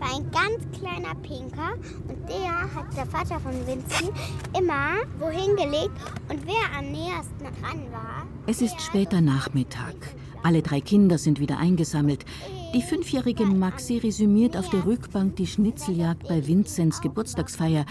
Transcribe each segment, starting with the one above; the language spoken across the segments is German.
war ein ganz kleiner Pinker und der hat der Vater von Vincent immer wohin gelegt und wer am nähersten dran war. Es ist später Nachmittag. Alle drei Kinder sind wieder eingesammelt. Die fünfjährige Maxi resümiert auf der Rückbank die Schnitzeljagd bei Vinzenz Geburtstagsfeier.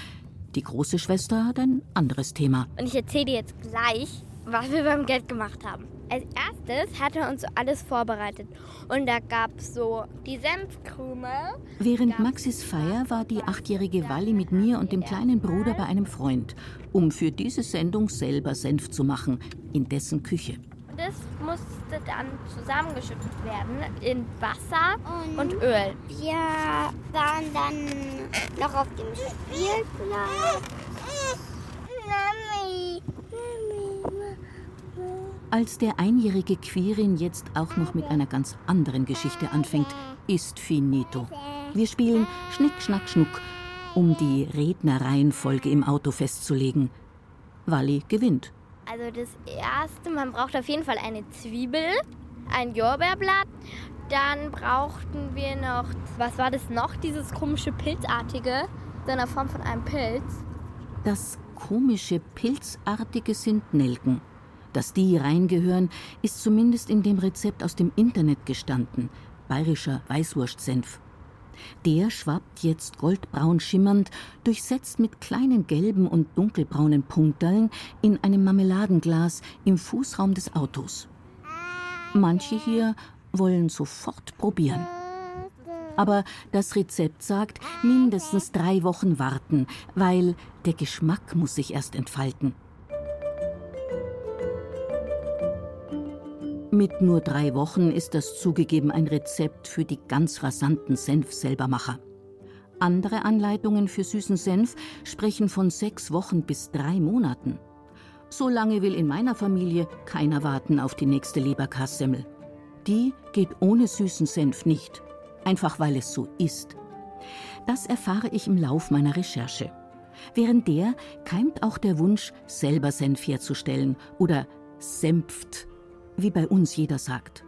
Die große Schwester hat ein anderes Thema. Und ich erzähle dir jetzt gleich, was wir beim Geld gemacht haben. Als erstes hat er uns so alles vorbereitet. Und da gab es so die Senfkrümel. Während Maxis Feier war die achtjährige Walli mit mir und dem kleinen Bruder bei einem Freund, um für diese Sendung selber Senf zu machen, in dessen Küche. Das musste dann zusammengeschüttet werden in Wasser und, und Öl. Wir waren dann noch auf dem Spielplatz. Als der einjährige Quirin jetzt auch noch mit einer ganz anderen Geschichte anfängt, ist finito. Wir spielen Schnick, Schnack, Schnuck, um die Rednerreihenfolge im Auto festzulegen. Walli gewinnt. Also das erste, man braucht auf jeden Fall eine Zwiebel, ein Lorbeerblatt. Dann brauchten wir noch, was war das noch? Dieses komische Pilzartige, so in der Form von einem Pilz. Das komische Pilzartige sind Nelken. Dass die reingehören, ist zumindest in dem Rezept aus dem Internet gestanden. Bayerischer Weißwurstsenf. Der schwappt jetzt goldbraun schimmernd, durchsetzt mit kleinen gelben und dunkelbraunen Punkteln, in einem Marmeladenglas im Fußraum des Autos. Manche hier wollen sofort probieren. Aber das Rezept sagt, mindestens drei Wochen warten, weil der Geschmack muss sich erst entfalten. Mit nur drei Wochen ist das zugegeben ein Rezept für die ganz rasanten Senf-Selbermacher. Andere Anleitungen für süßen Senf sprechen von sechs Wochen bis drei Monaten. So lange will in meiner Familie keiner warten auf die nächste Leberkassemmel. Die geht ohne süßen Senf nicht, einfach weil es so ist. Das erfahre ich im Lauf meiner Recherche. Während der keimt auch der Wunsch, selber Senf herzustellen oder Senft wie bei uns jeder sagt.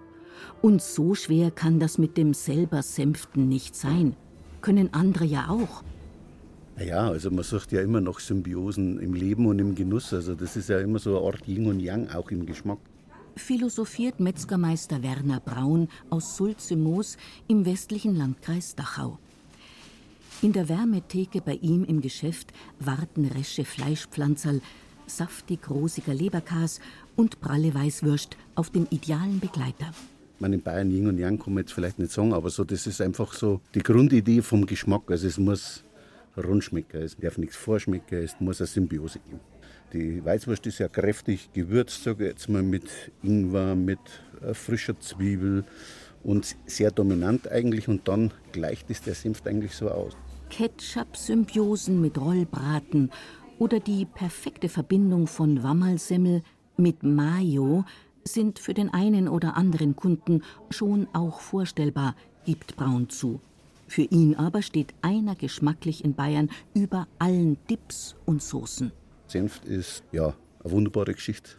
Und so schwer kann das mit dem selber Sänften nicht sein. Können andere ja auch. Ja, also man sucht ja immer noch Symbiosen im Leben und im Genuss. Also das ist ja immer so eine Art Yin und Yang, auch im Geschmack. Philosophiert Metzgermeister Werner Braun aus Sulze-Moos im westlichen Landkreis Dachau. In der Wärmetheke bei ihm im Geschäft warten resche Fleischpflanzerl, saftig rosiger Leberkas und pralle Weißwürst auf dem idealen Begleiter. Man in Bayern Yin und Yang kann man jetzt vielleicht nicht sagen, aber so, das ist einfach so die Grundidee vom Geschmack. Also es muss rund schmecken, es darf nichts vorschmecken, es muss eine Symbiose geben. Die Weißwurst ist ja kräftig gewürzt, sage ich jetzt mal, mit Ingwer, mit äh, frischer Zwiebel und sehr dominant eigentlich und dann gleicht es der Senf eigentlich so aus. Ketchup-Symbiosen mit Rollbraten oder die perfekte Verbindung von Wammerlsemmel mit Mayo sind für den einen oder anderen Kunden schon auch vorstellbar, gibt Braun zu. Für ihn aber steht einer geschmacklich in Bayern über allen Dips und Soßen. Senf ist ja eine wunderbare Geschichte.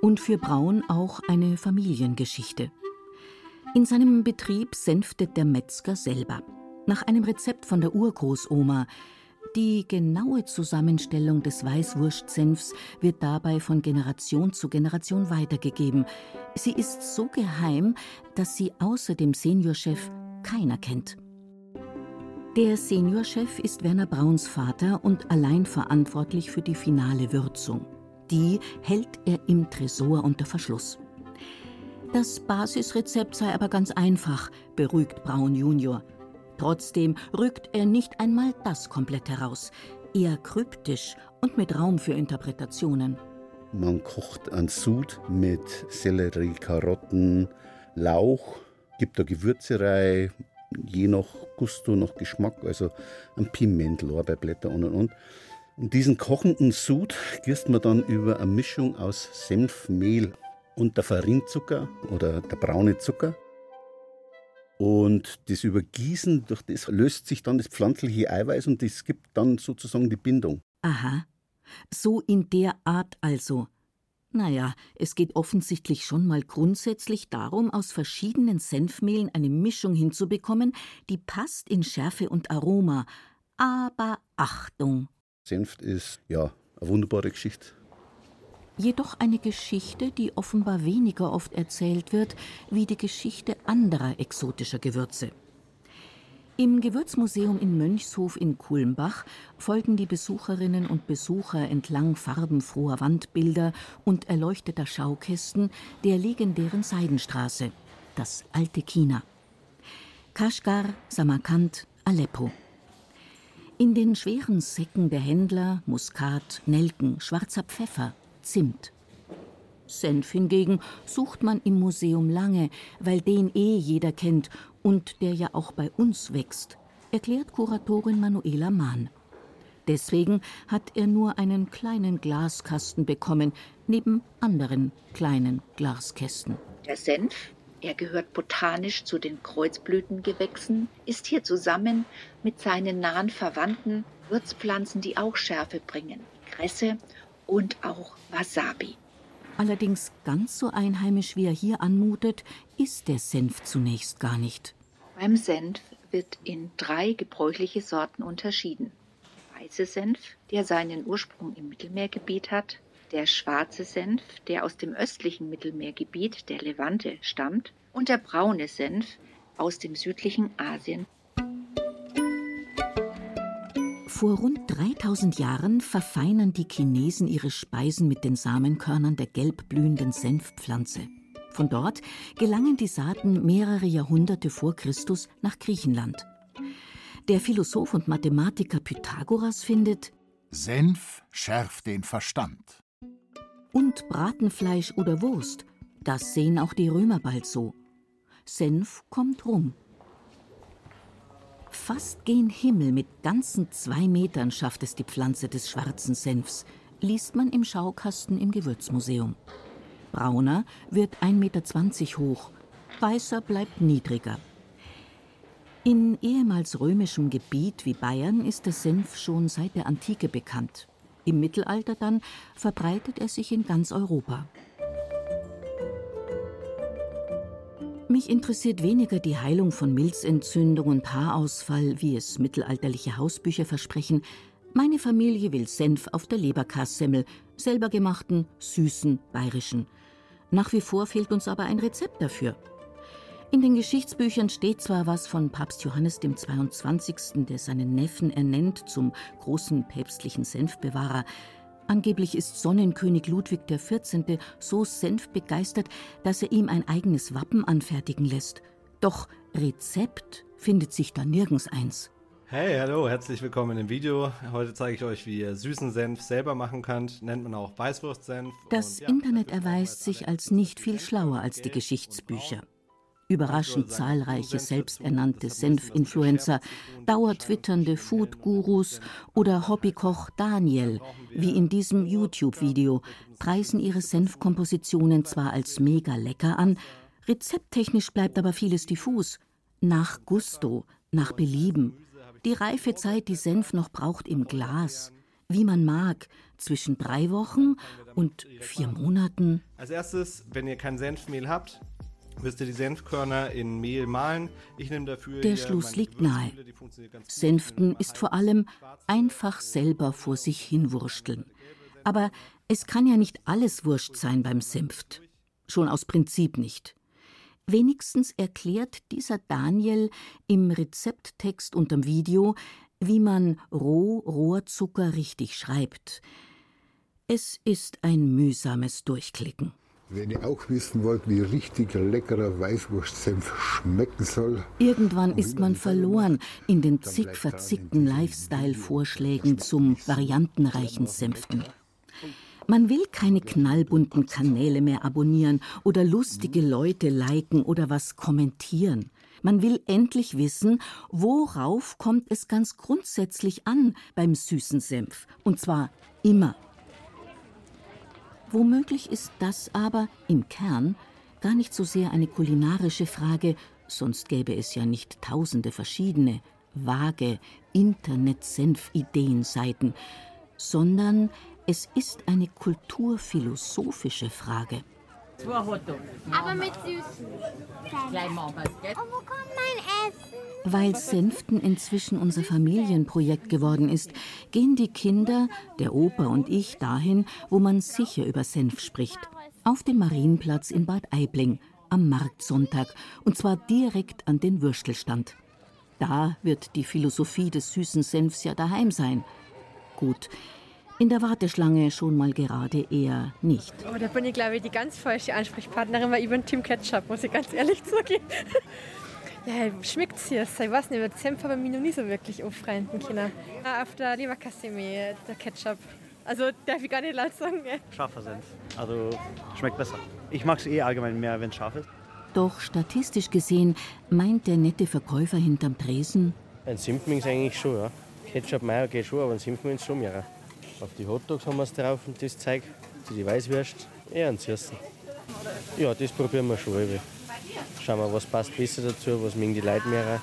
Und für Braun auch eine Familiengeschichte. In seinem Betrieb senftet der Metzger selber. Nach einem Rezept von der Urgroßoma, die genaue Zusammenstellung des Weißwurstsenfs wird dabei von Generation zu Generation weitergegeben. Sie ist so geheim, dass sie außer dem Seniorchef keiner kennt. Der Seniorchef ist Werner Brauns Vater und allein verantwortlich für die finale Würzung. Die hält er im Tresor unter Verschluss. Das Basisrezept sei aber ganz einfach, beruhigt Braun Junior. Trotzdem rückt er nicht einmal das komplett heraus, eher kryptisch und mit Raum für Interpretationen. Man kocht einen Sud mit Sellerie, Karotten, Lauch, gibt da Gewürze rein, je nach Gusto, nach Geschmack, also ein Piment, Lorbeerblätter und und und. Und diesen kochenden Sud gießt man dann über eine Mischung aus Senf, Mehl und der Farinzucker oder der braune Zucker. Und das Übergießen, durch das löst sich dann das pflanzliche Eiweiß und das gibt dann sozusagen die Bindung. Aha. So in der Art also. Naja, es geht offensichtlich schon mal grundsätzlich darum, aus verschiedenen Senfmehlen eine Mischung hinzubekommen, die passt in Schärfe und Aroma. Aber Achtung! Senft ist ja eine wunderbare Geschichte. Jedoch eine Geschichte, die offenbar weniger oft erzählt wird wie die Geschichte anderer exotischer Gewürze. Im Gewürzmuseum in Mönchshof in Kulmbach folgen die Besucherinnen und Besucher entlang farbenfroher Wandbilder und erleuchteter Schaukästen der legendären Seidenstraße, das alte China. Kaschgar, Samarkand, Aleppo. In den schweren Säcken der Händler Muskat, Nelken, schwarzer Pfeffer, Zimt. Senf hingegen sucht man im Museum lange, weil den eh jeder kennt und der ja auch bei uns wächst, erklärt Kuratorin Manuela Mahn. Deswegen hat er nur einen kleinen Glaskasten bekommen, neben anderen kleinen Glaskästen. Der Senf, er gehört botanisch zu den Kreuzblütengewächsen, ist hier zusammen mit seinen nahen Verwandten Würzpflanzen, die auch Schärfe bringen, Kresse und auch Wasabi. Allerdings ganz so einheimisch, wie er hier anmutet, ist der Senf zunächst gar nicht. Beim Senf wird in drei gebräuchliche Sorten unterschieden. Weiße Senf, der seinen Ursprung im Mittelmeergebiet hat, der schwarze Senf, der aus dem östlichen Mittelmeergebiet der Levante stammt, und der braune Senf aus dem südlichen Asien vor rund 3000 Jahren verfeinern die Chinesen ihre Speisen mit den Samenkörnern der gelbblühenden Senfpflanze. Von dort gelangen die Saaten mehrere Jahrhunderte vor Christus nach Griechenland. Der Philosoph und Mathematiker Pythagoras findet, Senf schärft den Verstand. Und Bratenfleisch oder Wurst, das sehen auch die Römer bald so. Senf kommt rum. Fast gen Himmel mit ganzen zwei Metern schafft es die Pflanze des schwarzen Senfs, liest man im Schaukasten im Gewürzmuseum. Brauner wird 1,20 Meter hoch, weißer bleibt niedriger. In ehemals römischem Gebiet wie Bayern ist der Senf schon seit der Antike bekannt. Im Mittelalter dann verbreitet er sich in ganz Europa. Mich interessiert weniger die Heilung von Milzentzündung und Haarausfall, wie es mittelalterliche Hausbücher versprechen. Meine Familie will Senf auf der Leberkassemmel, selber gemachten, süßen, bayerischen. Nach wie vor fehlt uns aber ein Rezept dafür. In den Geschichtsbüchern steht zwar was von Papst Johannes dem 22., der seinen Neffen ernennt zum großen päpstlichen Senfbewahrer, Angeblich ist Sonnenkönig Ludwig XIV. so senfbegeistert, dass er ihm ein eigenes Wappen anfertigen lässt. Doch Rezept findet sich da nirgends eins. Hey, hallo, herzlich willkommen im Video. Heute zeige ich euch, wie ihr süßen Senf selber machen könnt. Nennt man auch Weißwurstsenf. Das ja, Internet erweist sich als nicht viel schlauer als die Geschichtsbücher überraschend zahlreiche selbsternannte Senf-Influencer, dauertwitternde Food-Gurus oder Hobbykoch Daniel, wie in diesem YouTube-Video, preisen ihre Senfkompositionen zwar als mega lecker an, rezepttechnisch bleibt aber vieles diffus. Nach Gusto, nach Belieben. Die Reifezeit, die Senf noch braucht im Glas. Wie man mag, zwischen drei Wochen und vier Monaten. Als erstes, wenn ihr kein Senfmehl habt, müsst ihr die Senfkörner in Mehl mahlen. Ich nehme dafür Der Schluss liegt nahe. Senften ist vor allem einfach selber vor sich hinwursteln. Aber es kann ja nicht alles Wurscht sein beim Senft. Schon aus Prinzip nicht. Wenigstens erklärt dieser Daniel im Rezepttext unterm Video, wie man Roh-Rohrzucker richtig schreibt. Es ist ein mühsames Durchklicken. Wenn ihr auch wissen wollt, wie richtig leckerer Weißwurstsenf schmecken soll. Irgendwann ist man verloren in den zig verzickten Lifestyle-Vorschlägen zum variantenreichen Senften. Man will keine knallbunten Kanäle mehr abonnieren oder lustige Leute liken oder was kommentieren. Man will endlich wissen, worauf kommt es ganz grundsätzlich an beim süßen Senf. Und zwar immer. Womöglich ist das aber im Kern gar nicht so sehr eine kulinarische Frage, sonst gäbe es ja nicht tausende verschiedene, vage Internet-Senf-Ideenseiten, sondern Es ist eine kulturphilosophische Frage. Aber mit Süßen. Oh, wo kommt mein Essen? Weil Senften inzwischen unser Familienprojekt geworden ist, gehen die Kinder, der Opa und ich dahin, wo man sicher über Senf spricht. Auf den Marienplatz in Bad Aibling am Marktsonntag und zwar direkt an den Würstelstand. Da wird die Philosophie des süßen Senfs ja daheim sein. Gut, in der Warteschlange schon mal gerade eher nicht. Oh, da bin ich, glaube ich, die ganz falsche Ansprechpartnerin, weil ich bin Team Ketchup, muss ich ganz ehrlich zugeben. Ja, schmeckt es hier. Ich weiß nicht, mit Senf habe ich mich noch nie so wirklich aufreinden können. Ah, Auf der Leberkasse der Ketchup. Also darf ich gar nicht laut sagen. gell? Scharfer Senf. Also schmeckt besser. Ich mag es eh allgemein mehr, wenn es scharf ist. Doch statistisch gesehen meint der nette Verkäufer hinterm Tresen, Ein Simpmings eigentlich schon, ja. Ketchup, Mayo geht schon, aber ein Simpmings schon mehr. Auf die Hotdogs haben wir es drauf und das Zeug, zu die Weißwürst, eher ein Süßen. Ja, das probieren wir schon. Eben. Schauen wir, was passt besser dazu, was mögen die Leute mehr.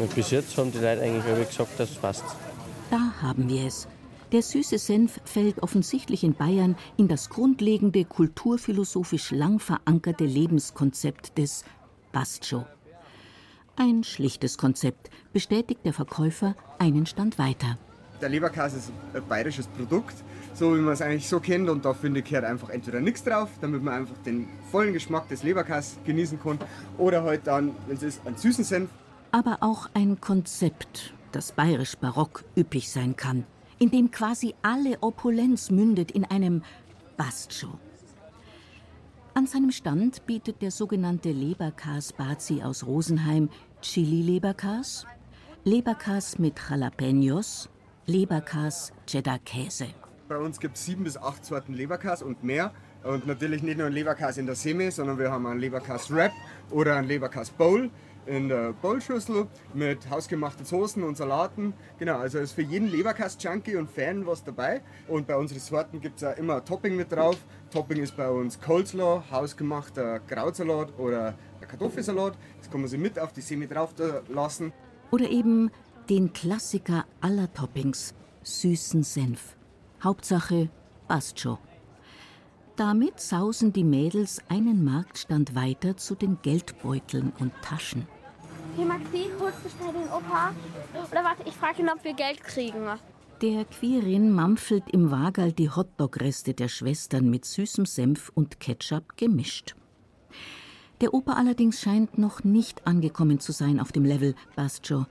Und bis jetzt haben die Leute eigentlich alle gesagt, dass es passt. da haben wir es. Der süße Senf fällt offensichtlich in Bayern in das grundlegende kulturphilosophisch lang verankerte Lebenskonzept des Bastjo. Ein schlichtes Konzept, bestätigt der Verkäufer einen Stand weiter. Der Leberkäse ist ein bayerisches Produkt, so wie man es eigentlich so kennt. Und da finde ich, gehört einfach entweder nichts drauf, damit man einfach den vollen Geschmack des Leberkäses genießen kann. Oder halt dann, wenn es ist, einen süßen Senf. aber auch ein Konzept, das bayerisch barock üppig sein kann, in dem quasi alle Opulenz mündet in einem Bastjo. An seinem Stand bietet der sogenannte Leberkas Bazi aus Rosenheim Chili-Leberkas, Leberkas mit Jalapenos, Leberkas Cheddar-Käse. Bei uns gibt es sieben bis acht Sorten Leberkäse und mehr. Und natürlich nicht nur ein Leberkäse in der Semi, sondern wir haben einen Leberkäse Wrap oder einen Leberkäse Bowl in der Bowlschüssel mit hausgemachten Soßen und Salaten. Genau, also ist für jeden Leberkäse-Junkie und Fan was dabei. Und bei unseren Sorten gibt es auch immer ein Topping mit drauf. Topping ist bei uns Coleslaw, hausgemachter Krautsalat oder Kartoffelsalat. Das kann man sich mit auf die Semi drauf lassen. Oder eben den Klassiker aller Toppings, süßen Senf. Hauptsache Bastjo. Damit sausen die Mädels einen Marktstand weiter zu den Geldbeuteln und Taschen. Hey Maxi, holst du schnell den Opa? Oder warte, ich frage ihn, ob wir Geld kriegen. Der Quirin mampfelt im Wagerl die Hotdog-Reste der Schwestern mit süßem Senf und Ketchup gemischt. Der Opa allerdings scheint noch nicht angekommen zu sein auf dem Level Bastjo.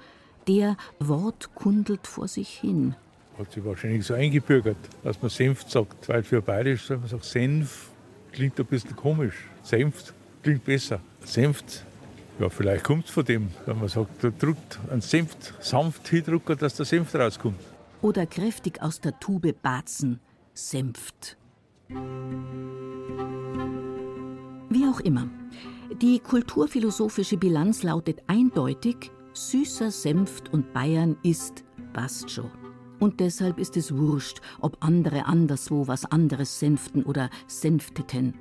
Der Wort kundelt vor sich hin. Hat sich wahrscheinlich so eingebürgert, dass man Senf sagt. Weil für Bayerisch soll man sagen, Senf klingt ein bisschen komisch. Senft klingt besser. Senft, ja, vielleicht kommt es von dem, wenn man sagt, da drückt ein Senft sanft hindrücken, dass der Senf rauskommt. Oder kräftig aus der Tube batzen, Senft. Wie auch immer. Die kulturphilosophische Bilanz lautet eindeutig, süßer Senft und Bayern ist Bastjo. Und deshalb ist es wurscht, ob andere anderswo was anderes senften oder senfteten.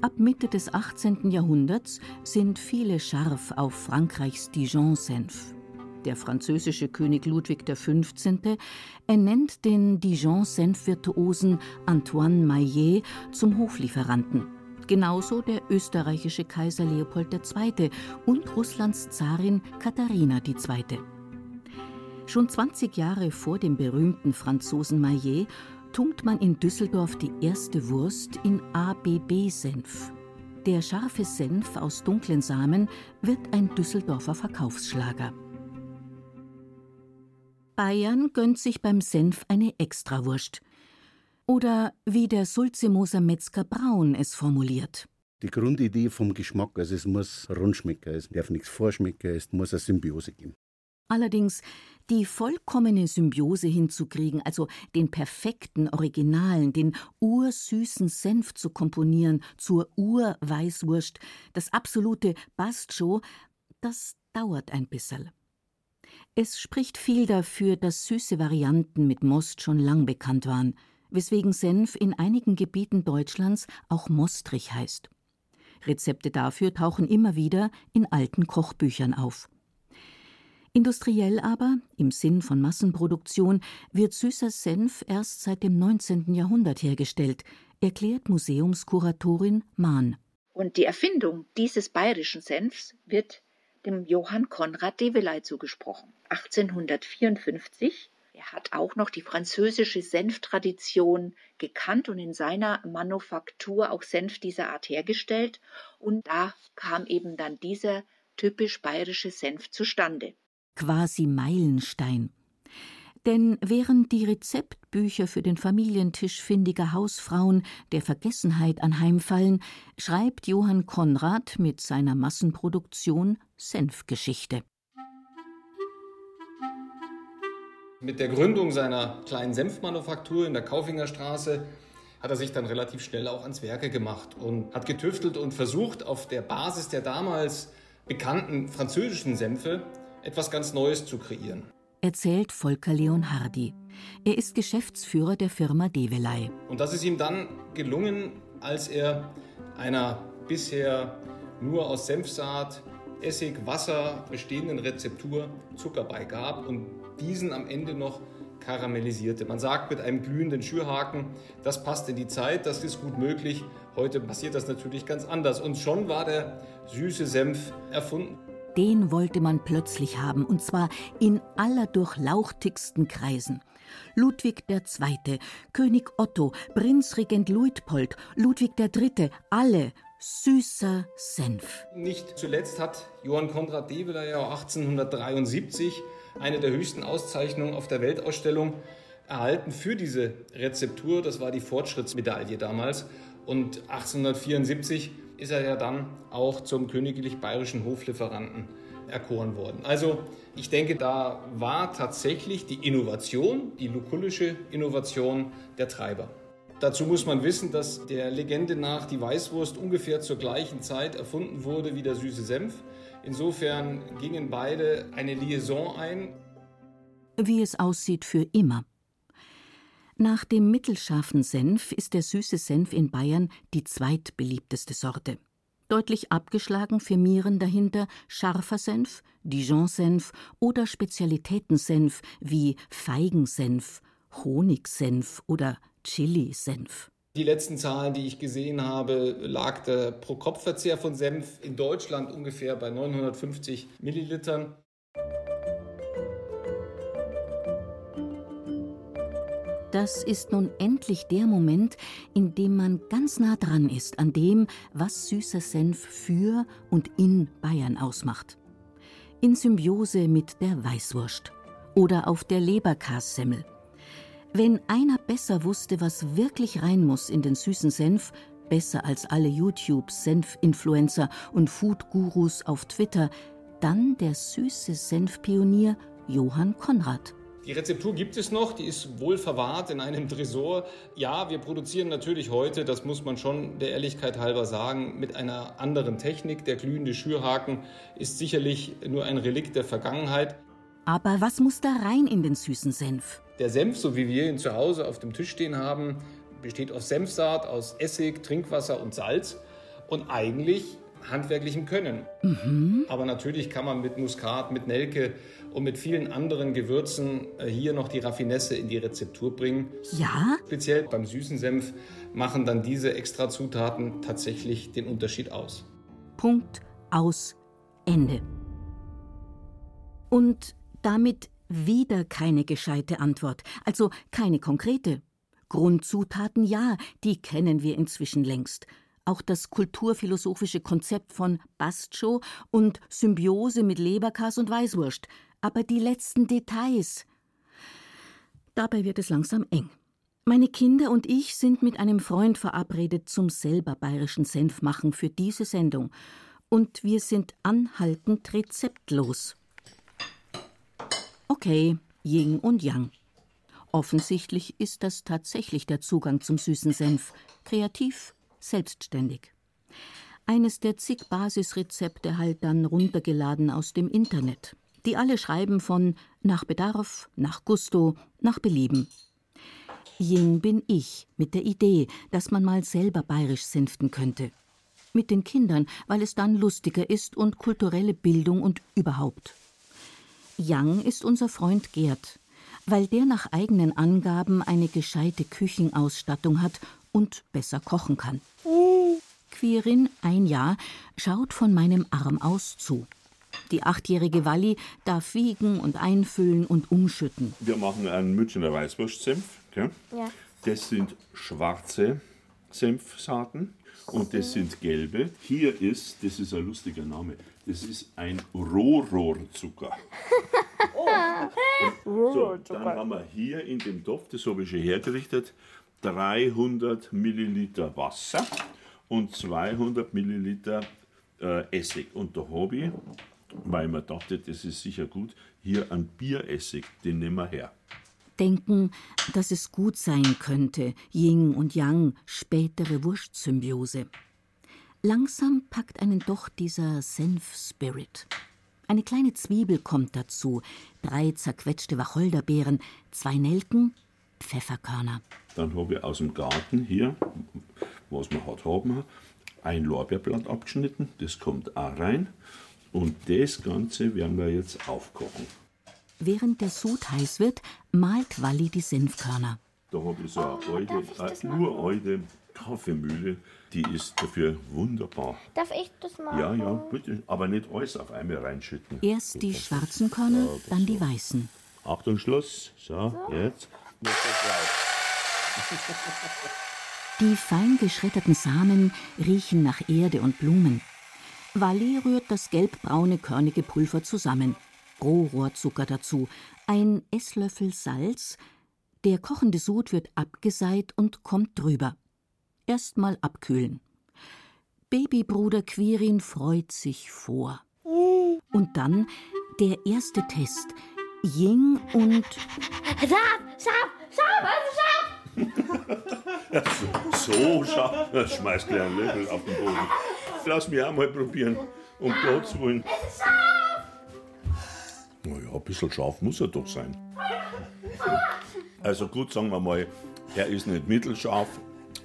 Ab Mitte des 18. Jahrhunderts sind viele scharf auf Frankreichs Dijon-Senf. Der französische König Ludwig XV. ernennt den Dijon-Senf-Virtuosen Antoine Maillet zum Hoflieferanten. Genauso der österreichische Kaiser Leopold II. und Russlands Zarin Katharina II. Schon 20 Jahre vor dem berühmten Franzosen Maillet tunkt man in Düsseldorf die erste Wurst in ABB-Senf. Der scharfe Senf aus dunklen Samen wird ein Düsseldorfer Verkaufsschlager. Bayern gönnt sich beim Senf eine Extrawurst. Oder wie der Sulzemoser Metzger Braun es formuliert. Die Grundidee vom Geschmack, also es muss rund schmecken, es darf nichts vorschmecken, es muss eine Symbiose geben. Allerdings die vollkommene Symbiose hinzukriegen, also den perfekten, originalen, den ursüßen Senf zu komponieren zur Urweißwurst, das absolute Bastjo, das dauert ein bisserl. Es spricht viel dafür, dass süße Varianten mit Most schon lang bekannt waren, weswegen Senf in einigen Gebieten Deutschlands auch Mostrich heißt. Rezepte dafür tauchen immer wieder in alten Kochbüchern auf. Industriell aber, im Sinn von Massenproduktion, wird süßer Senf erst seit dem 19. Jahrhundert hergestellt, erklärt Museumskuratorin Mahn. Und die Erfindung dieses bayerischen Senfs wird dem Johann Konrad Develay zugesprochen. 1854 er hat auch noch die französische Senftradition gekannt und in seiner Manufaktur auch Senf dieser Art hergestellt. Und da kam eben dann dieser typisch bayerische Senf zustande. Quasi Meilenstein. Denn während die Rezeptbücher für den Familientisch findiger Hausfrauen der Vergessenheit anheimfallen, schreibt Johann Konrad mit seiner Massenproduktion Senfgeschichte. Mit der Gründung seiner kleinen Senfmanufaktur in der Kaufingerstraße hat er sich dann relativ schnell auch ans Werke gemacht und hat getüftelt und versucht, auf der Basis der damals bekannten französischen Senfe etwas ganz Neues zu kreieren. Erzählt Volker Leonhardi. Er ist Geschäftsführer der Firma Develay. Und das ist ihm dann gelungen, als er einer bisher nur aus Senfsaat, Essig, Wasser bestehenden Rezeptur Zucker beigab und diesen am Ende noch karamellisierte. Man sagt mit einem glühenden Schürhaken, das passt in die Zeit, das ist gut möglich. Heute passiert das natürlich ganz anders. Und schon war der süße Senf erfunden. Den wollte man plötzlich haben, und zwar in allerdurchlauchtigsten Kreisen. Ludwig II., König Otto, Prinzregent Luitpold, Ludwig III., alle süßer Senf. Nicht zuletzt hat Johann Konrad Develer ja 1873 eine der höchsten Auszeichnungen auf der Weltausstellung erhalten für diese Rezeptur. Das war die Fortschrittsmedaille damals. Und 1874 ist er ja dann auch zum königlich bayerischen Hoflieferanten erkoren worden. Also ich denke, da war tatsächlich die Innovation, die lukullische Innovation der Treiber. Dazu muss man wissen, dass der Legende nach die Weißwurst ungefähr zur gleichen Zeit erfunden wurde wie der süße Senf. Insofern gingen beide eine Liaison ein. Wie es aussieht für immer. Nach dem mittelscharfen Senf ist der süße Senf in Bayern die zweitbeliebteste Sorte. Deutlich abgeschlagen firmieren dahinter scharfer Senf, Dijon-Senf oder Spezialitätensenf wie Feigensenf, Honigsenf oder Chili-Senf. Die letzten Zahlen, die ich gesehen habe, lag der Pro-Kopf-Verzehr von Senf in Deutschland ungefähr bei 950 Millilitern. Das ist nun endlich der Moment, in dem man ganz nah dran ist an dem, was süßer Senf für und in Bayern ausmacht. In Symbiose mit der Weißwurst oder auf der Leberkassemmel wenn einer besser wusste, was wirklich rein muss in den süßen Senf, besser als alle YouTube-Senf-Influencer und Food-Gurus auf Twitter, dann der süße Senfpionier Johann Konrad. Die Rezeptur gibt es noch, die ist wohl verwahrt in einem Tresor. Ja, wir produzieren natürlich heute, das muss man schon der Ehrlichkeit halber sagen, mit einer anderen Technik. Der glühende Schürhaken ist sicherlich nur ein Relikt der Vergangenheit. Aber was muss da rein in den süßen Senf? Der Senf, so wie wir ihn zu Hause auf dem Tisch stehen haben, besteht aus Senfsaat, aus Essig, Trinkwasser und Salz und eigentlich handwerklichem Können. Mhm. Aber natürlich kann man mit Muskat, mit Nelke und mit vielen anderen Gewürzen äh, hier noch die Raffinesse in die Rezeptur bringen. Ja? Speziell beim süßen Senf machen dann diese Extrazutaten tatsächlich den Unterschied aus. Punkt aus Ende. Und damit wieder keine gescheite Antwort, also keine konkrete. Grundzutaten ja, die kennen wir inzwischen längst. Auch das kulturphilosophische Konzept von Bastcho und Symbiose mit Leberkas und Weißwurst. Aber die letzten Details. Dabei wird es langsam eng. Meine Kinder und ich sind mit einem Freund verabredet zum selber bayerischen Senf machen für diese Sendung. Und wir sind anhaltend rezeptlos. Okay, Yin und Yang. Offensichtlich ist das tatsächlich der Zugang zum süßen Senf. Kreativ, selbstständig. Eines der zig Basisrezepte halt dann runtergeladen aus dem Internet. Die alle schreiben von nach Bedarf, nach Gusto, nach Belieben. Ying bin ich mit der Idee, dass man mal selber bayerisch senften könnte. Mit den Kindern, weil es dann lustiger ist und kulturelle Bildung und überhaupt. Yang ist unser Freund Gerd, weil der nach eigenen Angaben eine gescheite Küchenausstattung hat und besser kochen kann. Quirin, ein Jahr, schaut von meinem Arm aus zu. Die achtjährige Walli darf wiegen und einfüllen und umschütten. Wir machen einen Münchner Weißwurstsenf. Ja. Das sind schwarze Senfsaaten und das sind gelbe. Hier ist, das ist ein lustiger Name, das ist ein Rohrohrzucker. So, dann haben wir hier in dem Topf, das habe ich schon hergerichtet, 300 Milliliter Wasser und 200 Milliliter äh, Essig. Und da habe ich, weil man dachte, das ist sicher gut, hier einen Bieressig, den nehmen wir her. Denken, dass es gut sein könnte, Yin und Yang, spätere Wurstsymbiose. Langsam packt einen doch dieser Senf-Spirit. Eine kleine Zwiebel kommt dazu, drei zerquetschte Wacholderbeeren, zwei Nelken, Pfefferkörner. Dann habe ich aus dem Garten hier, was wir halt haben, ein Lorbeerblatt abgeschnitten. Das kommt auch rein. Und das Ganze werden wir jetzt aufkochen. Während der Sud heiß wird, malt Walli die Senfkörner. Da habe ich so eine alte, äh, uralte Kaffeemühle. Die ist dafür wunderbar. Darf ich das machen? Ja, ja, bitte. Aber nicht alles auf einmal reinschütten. Erst die schwarzen Körner, dann die weißen. Achtung, Schluss. So, jetzt. Die fein geschredderten Samen riechen nach Erde und Blumen. Walli rührt das gelbbraune körnige Pulver zusammen. Rohrohrzucker dazu, ein Esslöffel Salz. Der kochende Sud wird abgeseit und kommt drüber. Erstmal abkühlen. Babybruder Quirin freut sich vor. Und dann der erste Test. Ying und Schaf, Schaf, Schaf, also Schaf! So, schau. Schmeiß gleich einen Löffel auf den Boden. Lass mich auch mal probieren. Um Gottes Willen. Naja, ein bisschen scharf muss er doch sein. Also gut, sagen wir mal, er ist nicht mittelscharf,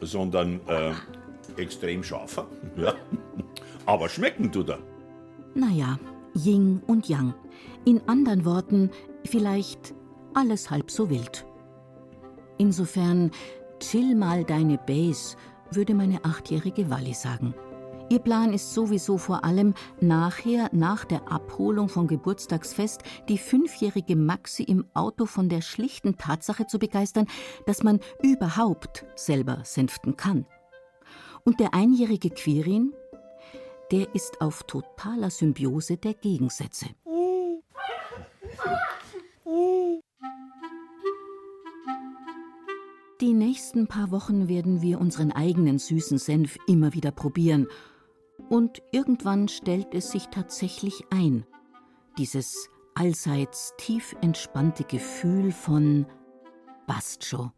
sondern äh, extrem scharfer. Ja. Aber schmecken tut er. Naja, Ying und Yang. In anderen Worten, vielleicht alles halb so wild. Insofern, chill mal deine Base, würde meine achtjährige Walli sagen. Ihr Plan ist sowieso vor allem, nachher, nach der Abholung vom Geburtstagsfest, die fünfjährige Maxi im Auto von der schlichten Tatsache zu begeistern, dass man überhaupt selber senften kann. Und der einjährige Quirin, der ist auf totaler Symbiose der Gegensätze. Die nächsten paar Wochen werden wir unseren eigenen süßen Senf immer wieder probieren. Und irgendwann stellt es sich tatsächlich ein. Dieses allseits tief entspannte Gefühl von schon.